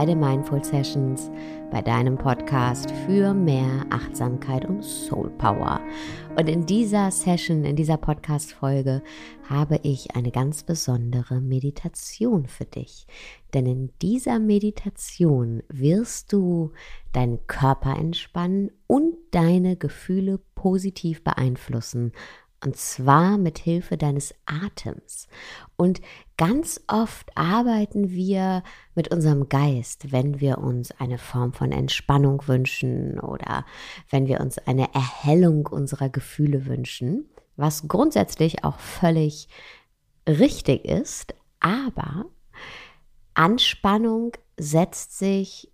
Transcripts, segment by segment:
bist bei den Mindful Sessions, bei deinem Podcast für mehr Achtsamkeit und Soul Power. Und in dieser Session, in dieser Podcast-Folge habe ich eine ganz besondere Meditation für dich. Denn in dieser Meditation wirst du deinen Körper entspannen und deine Gefühle positiv beeinflussen und zwar mit Hilfe deines Atems. Und ganz oft arbeiten wir mit unserem Geist, wenn wir uns eine Form von Entspannung wünschen oder wenn wir uns eine Erhellung unserer Gefühle wünschen, was grundsätzlich auch völlig richtig ist, aber Anspannung setzt sich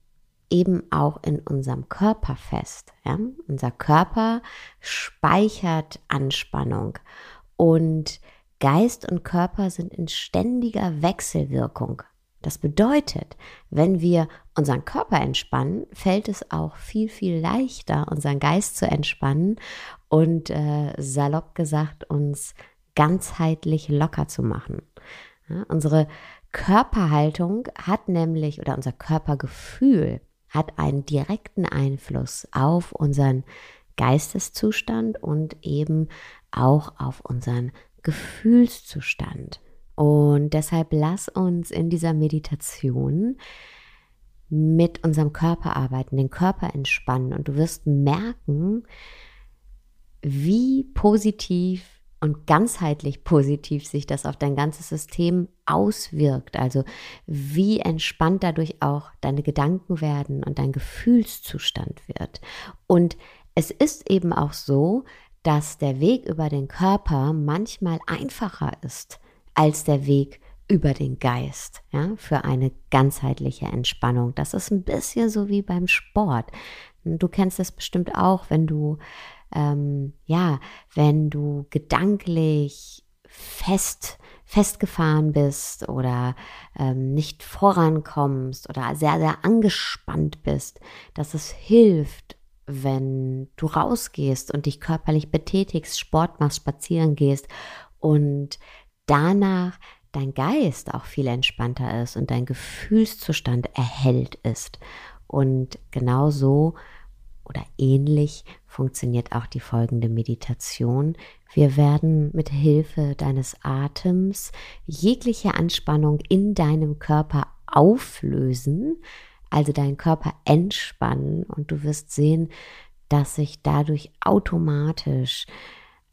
eben auch in unserem Körper fest. Ja? Unser Körper speichert Anspannung und Geist und Körper sind in ständiger Wechselwirkung. Das bedeutet, wenn wir unseren Körper entspannen, fällt es auch viel, viel leichter, unseren Geist zu entspannen und äh, salopp gesagt, uns ganzheitlich locker zu machen. Ja, unsere Körperhaltung hat nämlich, oder unser Körpergefühl hat einen direkten Einfluss auf unseren Geisteszustand und eben auch auf unseren Gefühlszustand. Und deshalb lass uns in dieser Meditation mit unserem Körper arbeiten, den Körper entspannen und du wirst merken, wie positiv und ganzheitlich positiv sich das auf dein ganzes System auswirkt. Also wie entspannt dadurch auch deine Gedanken werden und dein Gefühlszustand wird. Und es ist eben auch so, dass der Weg über den Körper manchmal einfacher ist als der Weg über den Geist, ja, für eine ganzheitliche Entspannung. Das ist ein bisschen so wie beim Sport. Du kennst es bestimmt auch, wenn du ähm, ja, wenn du gedanklich fest festgefahren bist oder ähm, nicht vorankommst oder sehr, sehr angespannt bist, dass es hilft, wenn du rausgehst und dich körperlich betätigst, Sport machst, spazieren gehst und danach dein Geist auch viel entspannter ist und dein Gefühlszustand erhellt ist. Und genau so oder ähnlich funktioniert auch die folgende Meditation. Wir werden mit Hilfe deines Atems jegliche Anspannung in deinem Körper auflösen, also deinen Körper entspannen und du wirst sehen, dass sich dadurch automatisch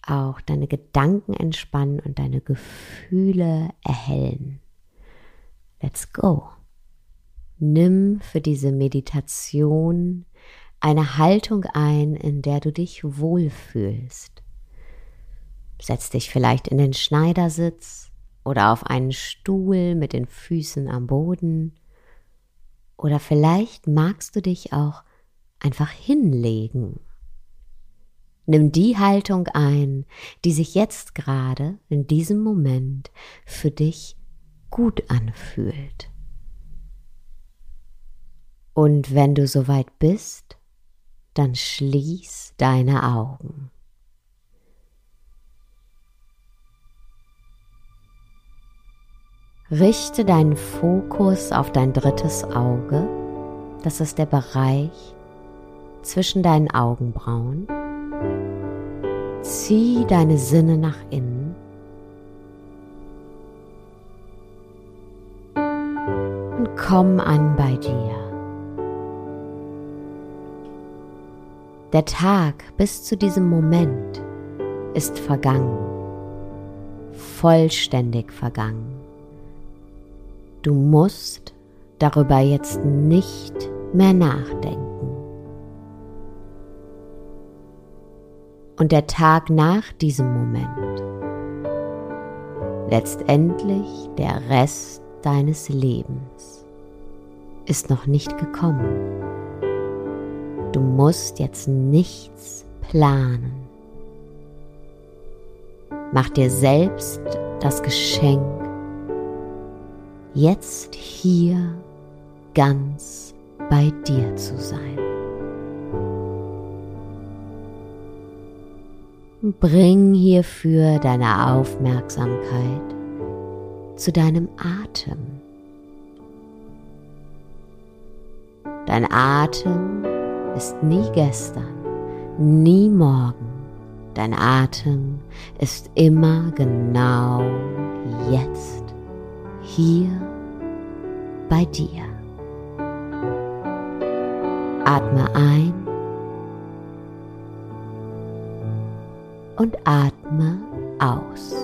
auch deine Gedanken entspannen und deine Gefühle erhellen. Let's go. Nimm für diese Meditation eine Haltung ein, in der du dich wohlfühlst. Setz dich vielleicht in den Schneidersitz oder auf einen Stuhl mit den Füßen am Boden. Oder vielleicht magst du dich auch einfach hinlegen. Nimm die Haltung ein, die sich jetzt gerade in diesem Moment für dich gut anfühlt. Und wenn du soweit bist, dann schließ deine Augen. Richte deinen Fokus auf dein drittes Auge. Das ist der Bereich zwischen deinen Augenbrauen. Zieh deine Sinne nach innen. Und komm an bei dir. Der Tag bis zu diesem Moment ist vergangen, vollständig vergangen. Du musst darüber jetzt nicht mehr nachdenken. Und der Tag nach diesem Moment, letztendlich der Rest deines Lebens, ist noch nicht gekommen. Du musst jetzt nichts planen. Mach dir selbst das Geschenk, jetzt hier ganz bei dir zu sein. Bring hierfür deine Aufmerksamkeit zu deinem Atem. Dein Atem ist nie gestern, nie morgen. Dein Atem ist immer genau jetzt, hier bei dir. Atme ein und atme aus.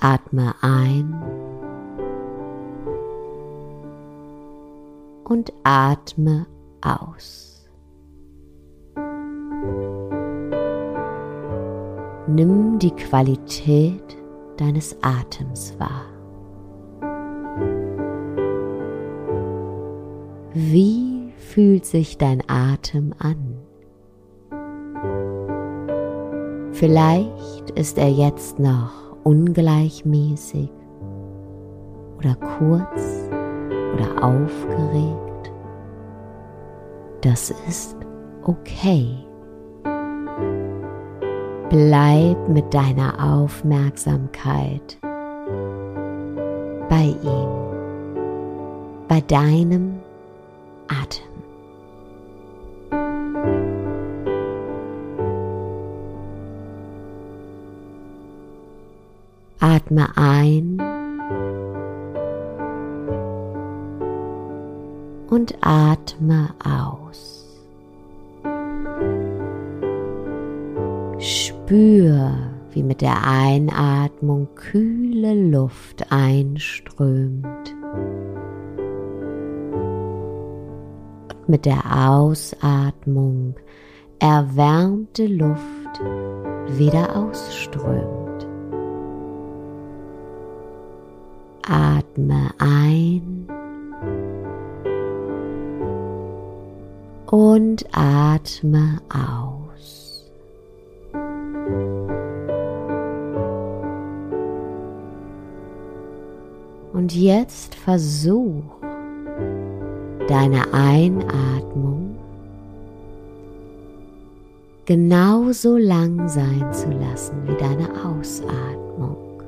Atme ein und atme aus. Nimm die Qualität deines Atems wahr. Wie fühlt sich dein Atem an? Vielleicht ist er jetzt noch ungleichmäßig oder kurz oder aufgeregt. Das ist okay. Bleib mit deiner Aufmerksamkeit bei ihm, bei deinem Atem. Atme ein und atme aus. Spür, wie mit der Einatmung kühle Luft einströmt und mit der Ausatmung erwärmte Luft wieder ausströmt. Atme ein und atme aus. Und jetzt versuch deine Einatmung genauso lang sein zu lassen wie deine Ausatmung.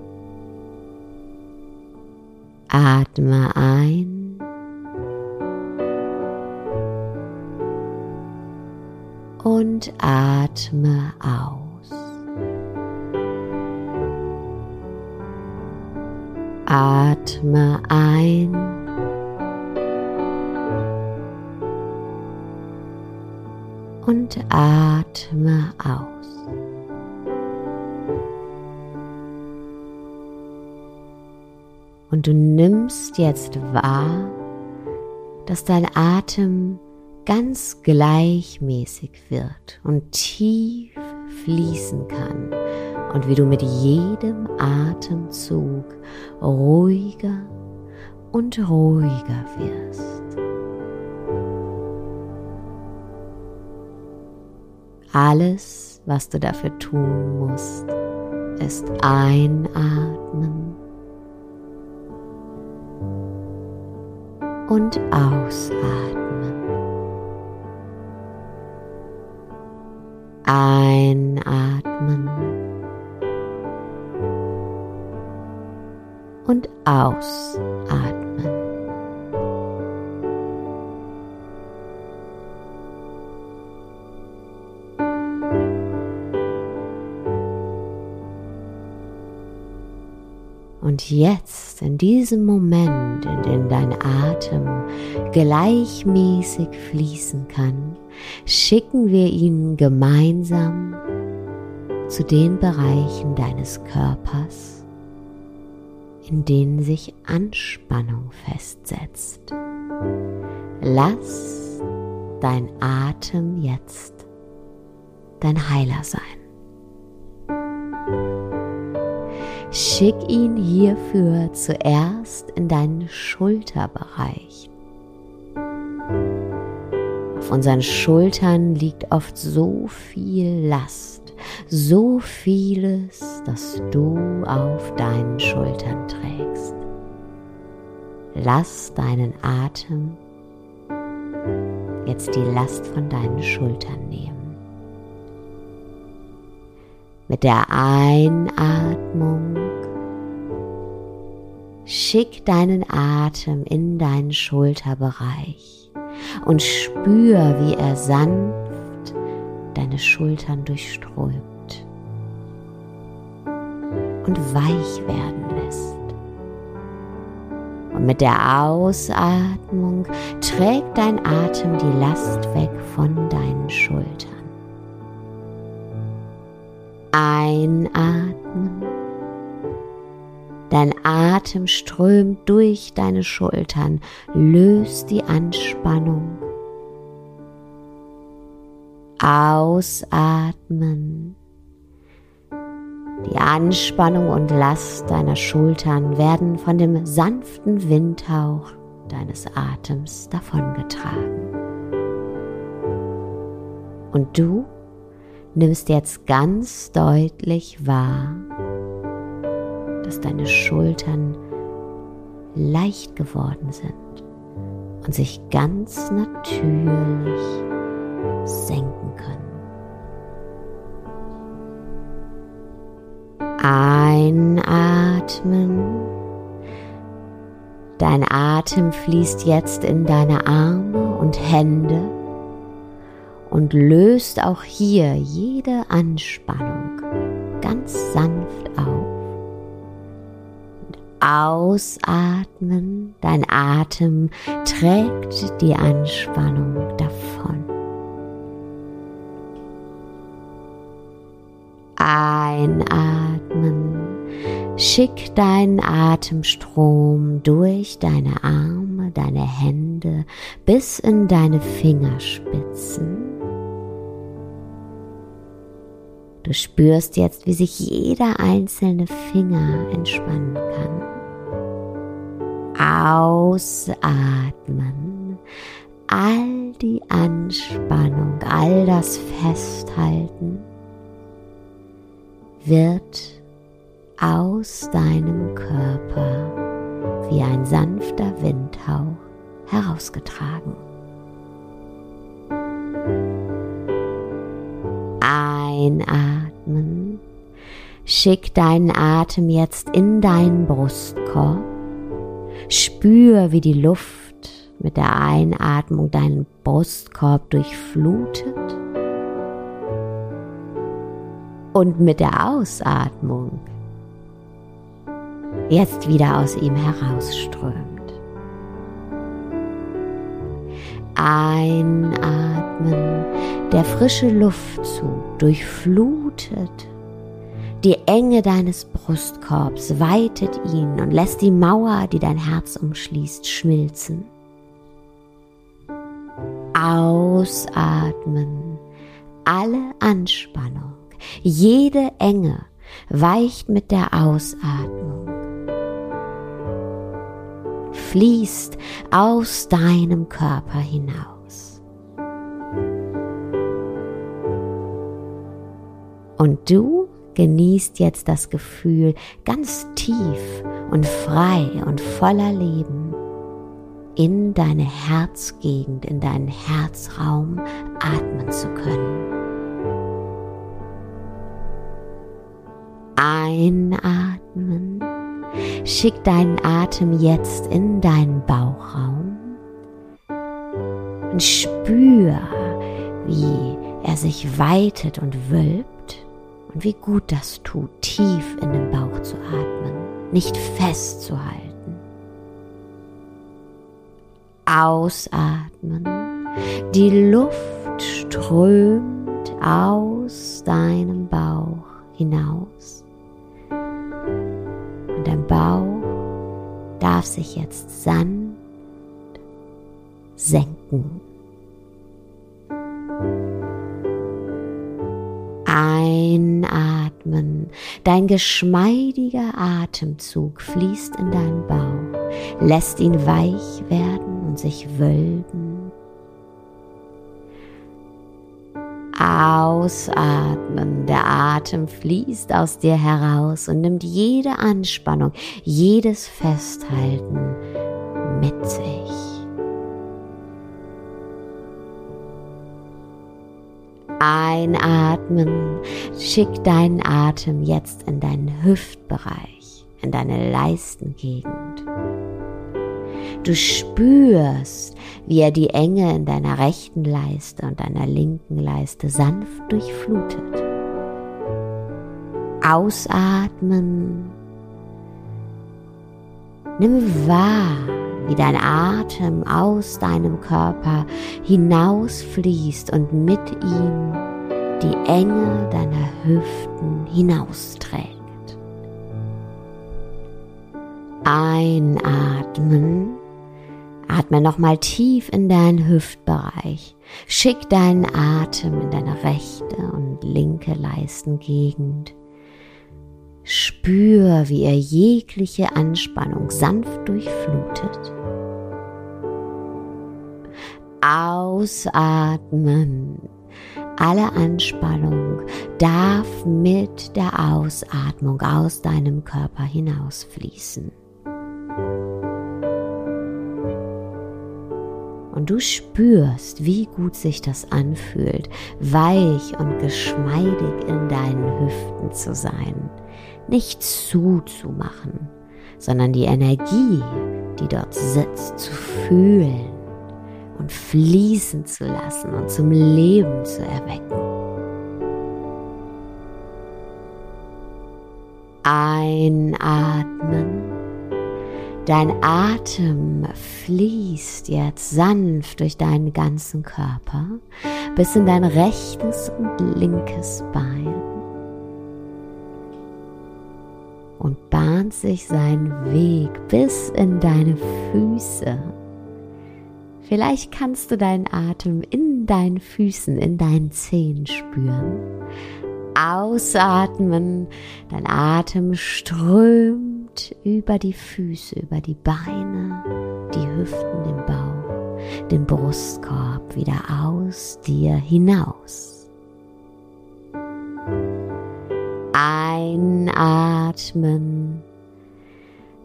Atme ein und atme aus. Atme ein. Und atme aus. Und du nimmst jetzt wahr, dass dein Atem ganz gleichmäßig wird und tief fließen kann und wie du mit jedem Atemzug ruhiger und ruhiger wirst. Alles, was du dafür tun musst, ist einatmen und ausatmen. Einatmen und ausatmen. Und jetzt, in diesem Moment, in dem dein Atem gleichmäßig fließen kann, schicken wir ihn gemeinsam zu den Bereichen deines Körpers, in denen sich Anspannung festsetzt. Lass dein Atem jetzt dein Heiler sein. Schick ihn hierfür zuerst in deinen Schulterbereich. Auf unseren Schultern liegt oft so viel Last, so vieles, das du auf deinen Schultern trägst. Lass deinen Atem jetzt die Last von deinen Schultern nehmen. Mit der Einatmung schick deinen Atem in deinen Schulterbereich und spür, wie er sanft deine Schultern durchströmt und weich werden lässt. Und mit der Ausatmung trägt dein Atem die Last weg von deinen Schultern. Einatmen. Dein Atem strömt durch deine Schultern, löst die Anspannung. Ausatmen. Die Anspannung und Last deiner Schultern werden von dem sanften Windhauch deines Atems davongetragen. Und du nimmst jetzt ganz deutlich wahr, dass deine Schultern leicht geworden sind und sich ganz natürlich senken können. Einatmen. Dein Atem fließt jetzt in deine Arme und Hände und löst auch hier jede Anspannung ganz sanft auf. Und ausatmen, dein Atem trägt die Anspannung davon. Einatmen, schick deinen Atemstrom durch deine Arme, deine Hände bis in deine Fingerspitzen Du spürst jetzt, wie sich jeder einzelne Finger entspannen kann. Ausatmen. All die Anspannung, all das Festhalten wird aus deinem Körper wie ein sanfter Windhauch herausgetragen. Einatmen. Schick deinen Atem jetzt in deinen Brustkorb. Spür, wie die Luft mit der Einatmung deinen Brustkorb durchflutet. Und mit der Ausatmung jetzt wieder aus ihm herausströmt. Einatmen, der frische Luftzug durchflutet. Die Enge deines Brustkorbs, weitet ihn und lässt die Mauer, die dein Herz umschließt, schmilzen. Ausatmen, alle Anspannung, jede Enge weicht mit der Ausatmung fließt aus deinem Körper hinaus. Und du genießt jetzt das Gefühl, ganz tief und frei und voller Leben in deine Herzgegend, in deinen Herzraum atmen zu können. Einatmen Schick deinen Atem jetzt in deinen Bauchraum und spür, wie er sich weitet und wölbt und wie gut das tut, tief in den Bauch zu atmen, nicht festzuhalten. Ausatmen, die Luft strömt aus deinem Bauch hinaus Bauch darf sich jetzt sanft senken. Einatmen. Dein geschmeidiger Atemzug fließt in deinen Bauch, lässt ihn weich werden und sich wölben Ausatmen. Der Atem fließt aus dir heraus und nimmt jede Anspannung, jedes Festhalten mit sich. Einatmen, schick deinen Atem jetzt in deinen Hüftbereich, in deine Leistengegend. Du spürst, wie er die Enge in deiner rechten Leiste und deiner linken Leiste sanft durchflutet. Ausatmen. Nimm wahr, wie dein Atem aus deinem Körper hinausfließt und mit ihm die Enge deiner Hüften hinausträgt. Einatmen. Atme nochmal tief in deinen Hüftbereich. Schick deinen Atem in deine rechte und linke Leistengegend. Spür, wie er jegliche Anspannung sanft durchflutet. Ausatmen. Alle Anspannung darf mit der Ausatmung aus deinem Körper hinausfließen. Du spürst, wie gut sich das anfühlt, weich und geschmeidig in deinen Hüften zu sein, nicht zuzumachen, sondern die Energie, die dort sitzt, zu fühlen und fließen zu lassen und zum Leben zu erwecken. Einatmen. Dein Atem fließt jetzt sanft durch deinen ganzen Körper bis in dein rechtes und linkes Bein und bahnt sich seinen Weg bis in deine Füße Vielleicht kannst du deinen Atem in deinen Füßen, in deinen Zehen spüren. Ausatmen, dein Atem strömt über die Füße, über die Beine, die Hüften, den Bauch, den Brustkorb wieder aus dir hinaus. Einatmen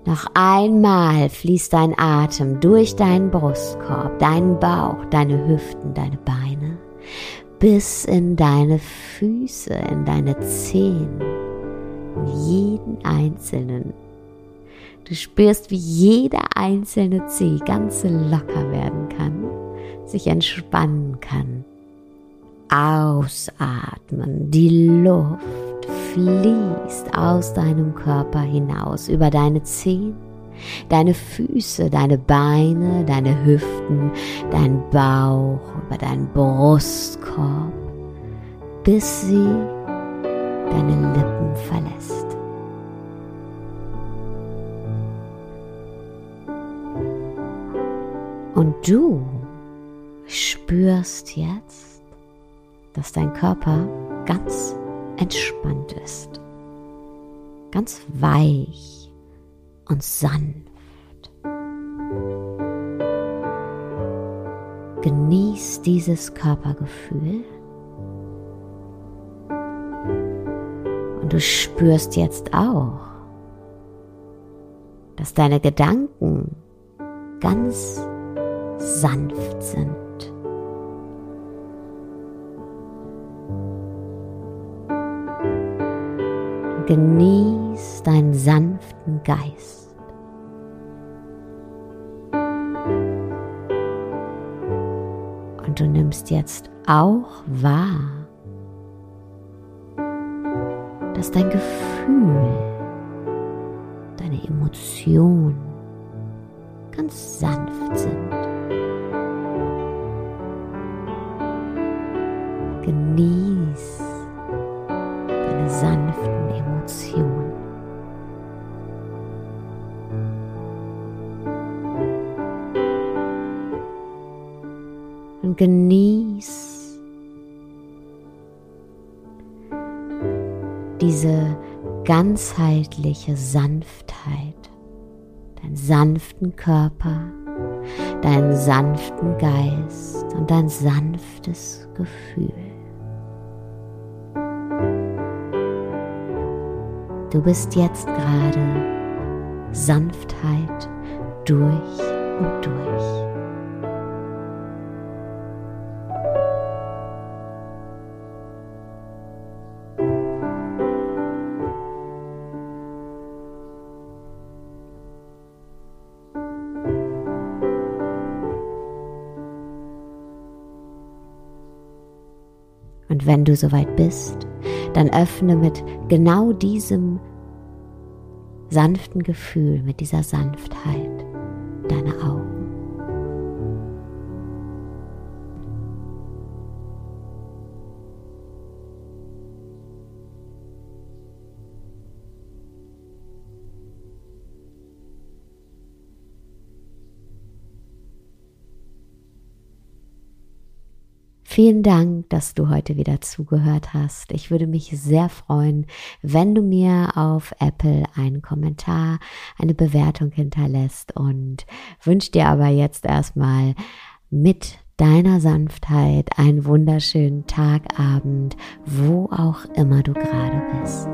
noch einmal fließt dein Atem durch deinen Brustkorb, deinen Bauch, deine Hüften, deine Beine, bis in deine Füße, in deine Zehen, in jeden einzelnen. Du spürst, wie jeder einzelne Zeh ganz locker werden kann, sich entspannen kann. Ausatmen, die Luft fließt aus deinem Körper hinaus über deine Zehen, deine Füße, deine Beine, deine Hüften, dein Bauch, über deinen Brustkorb, bis sie deine Lippen verlässt. Und du spürst jetzt, dass dein Körper ganz entspannt ist, ganz weich und sanft. Genieß dieses Körpergefühl und du spürst jetzt auch, dass deine Gedanken ganz sanft sind. Genieß deinen sanften Geist. Und du nimmst jetzt auch wahr, dass dein Gefühl, deine Emotionen ganz sanft Genieß diese ganzheitliche Sanftheit, deinen sanften Körper, deinen sanften Geist und dein sanftes Gefühl. Du bist jetzt gerade Sanftheit durch und durch. Und wenn du soweit bist, dann öffne mit genau diesem sanften Gefühl, mit dieser Sanftheit Vielen Dank, dass du heute wieder zugehört hast. Ich würde mich sehr freuen, wenn du mir auf Apple einen Kommentar, eine Bewertung hinterlässt und wünsche dir aber jetzt erstmal mit deiner Sanftheit einen wunderschönen Tagabend, wo auch immer du gerade bist.